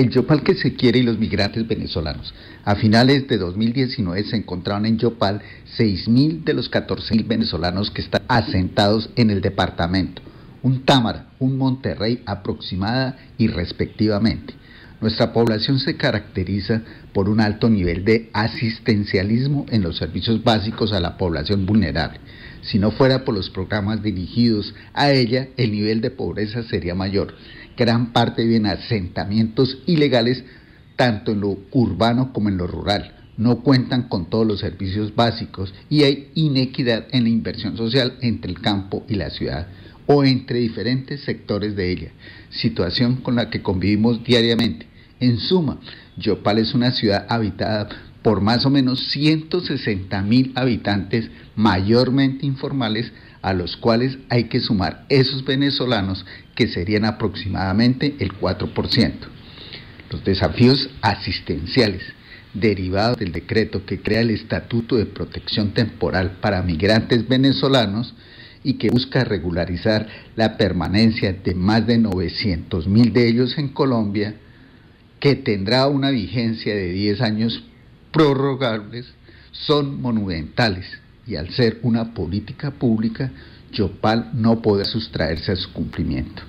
El Yopal que se quiere y los migrantes venezolanos. A finales de 2019 se encontraron en Yopal 6.000 de los 14.000 venezolanos que están asentados en el departamento. Un Támara, un Monterrey aproximada y respectivamente. Nuestra población se caracteriza por un alto nivel de asistencialismo en los servicios básicos a la población vulnerable. Si no fuera por los programas dirigidos a ella, el nivel de pobreza sería mayor gran parte viven asentamientos ilegales, tanto en lo urbano como en lo rural. No cuentan con todos los servicios básicos y hay inequidad en la inversión social entre el campo y la ciudad o entre diferentes sectores de ella, situación con la que convivimos diariamente. En suma, Yopal es una ciudad habitada por más o menos 160 mil habitantes mayormente informales a los cuales hay que sumar esos venezolanos que serían aproximadamente el 4%. Los desafíos asistenciales derivados del decreto que crea el Estatuto de Protección Temporal para Migrantes Venezolanos y que busca regularizar la permanencia de más de 900 mil de ellos en Colombia, que tendrá una vigencia de 10 años prorrogables, son monumentales y al ser una política pública, Yopal no podrá sustraerse a su cumplimiento.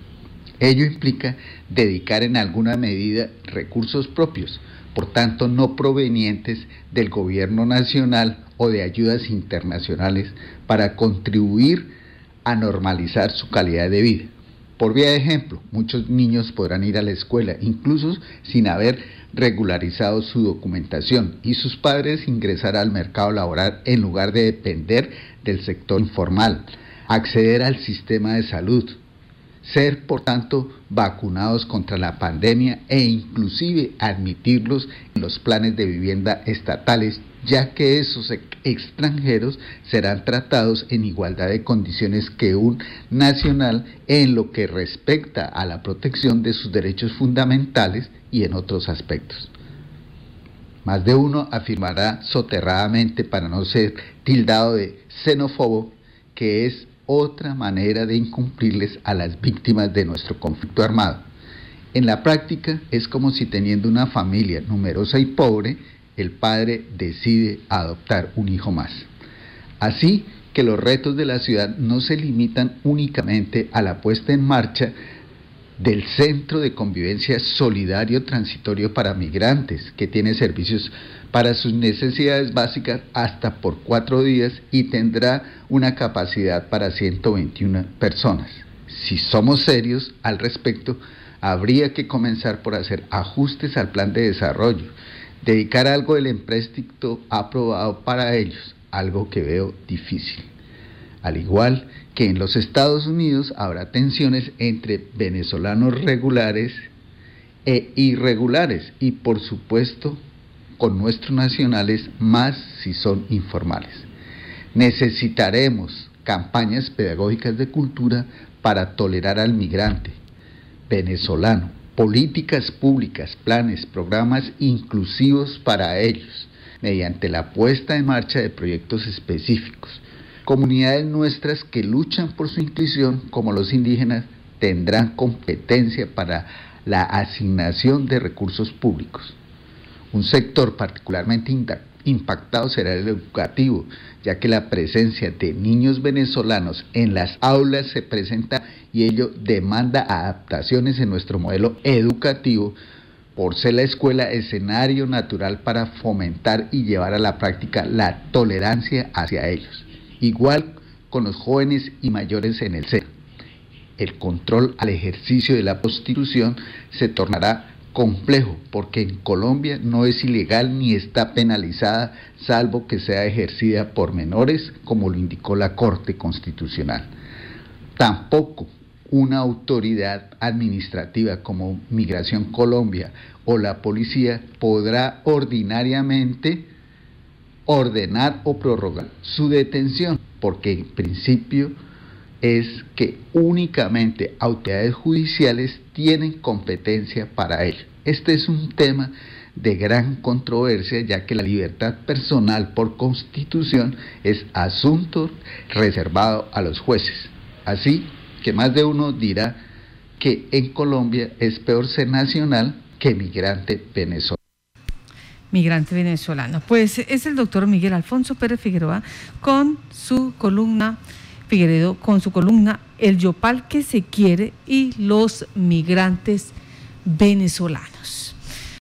Ello implica dedicar en alguna medida recursos propios, por tanto no provenientes del gobierno nacional o de ayudas internacionales para contribuir a normalizar su calidad de vida. Por vía de ejemplo, muchos niños podrán ir a la escuela, incluso sin haber regularizado su documentación, y sus padres ingresar al mercado laboral en lugar de depender del sector informal, acceder al sistema de salud, ser por tanto vacunados contra la pandemia e inclusive admitirlos en los planes de vivienda estatales ya que esos extranjeros serán tratados en igualdad de condiciones que un nacional en lo que respecta a la protección de sus derechos fundamentales y en otros aspectos. Más de uno afirmará soterradamente, para no ser tildado de xenófobo, que es otra manera de incumplirles a las víctimas de nuestro conflicto armado. En la práctica es como si teniendo una familia numerosa y pobre, el padre decide adoptar un hijo más. Así que los retos de la ciudad no se limitan únicamente a la puesta en marcha del Centro de Convivencia Solidario Transitorio para Migrantes, que tiene servicios para sus necesidades básicas hasta por cuatro días y tendrá una capacidad para 121 personas. Si somos serios al respecto, habría que comenzar por hacer ajustes al plan de desarrollo dedicar algo del empréstito aprobado para ellos, algo que veo difícil. Al igual que en los Estados Unidos habrá tensiones entre venezolanos regulares e irregulares y por supuesto con nuestros nacionales más si son informales. Necesitaremos campañas pedagógicas de cultura para tolerar al migrante venezolano políticas públicas, planes, programas inclusivos para ellos, mediante la puesta en marcha de proyectos específicos. Comunidades nuestras que luchan por su inclusión, como los indígenas, tendrán competencia para la asignación de recursos públicos. Un sector particularmente impactado será el educativo, ya que la presencia de niños venezolanos en las aulas se presenta y ello demanda adaptaciones en nuestro modelo educativo por ser la escuela escenario natural para fomentar y llevar a la práctica la tolerancia hacia ellos. Igual con los jóvenes y mayores en el ser. El control al ejercicio de la prostitución se tornará complejo porque en Colombia no es ilegal ni está penalizada salvo que sea ejercida por menores como lo indicó la Corte Constitucional. Tampoco una autoridad administrativa como Migración Colombia o la policía podrá ordinariamente ordenar o prorrogar su detención, porque en principio es que únicamente autoridades judiciales tienen competencia para ello. Este es un tema de gran controversia, ya que la libertad personal por constitución es asunto reservado a los jueces. Así que más de uno dirá que en Colombia es peor ser nacional que migrante venezolano. Migrante venezolano. Pues es el doctor Miguel Alfonso Pérez Figueroa con su columna Figueredo con su columna El Yopal que se quiere y los migrantes venezolanos.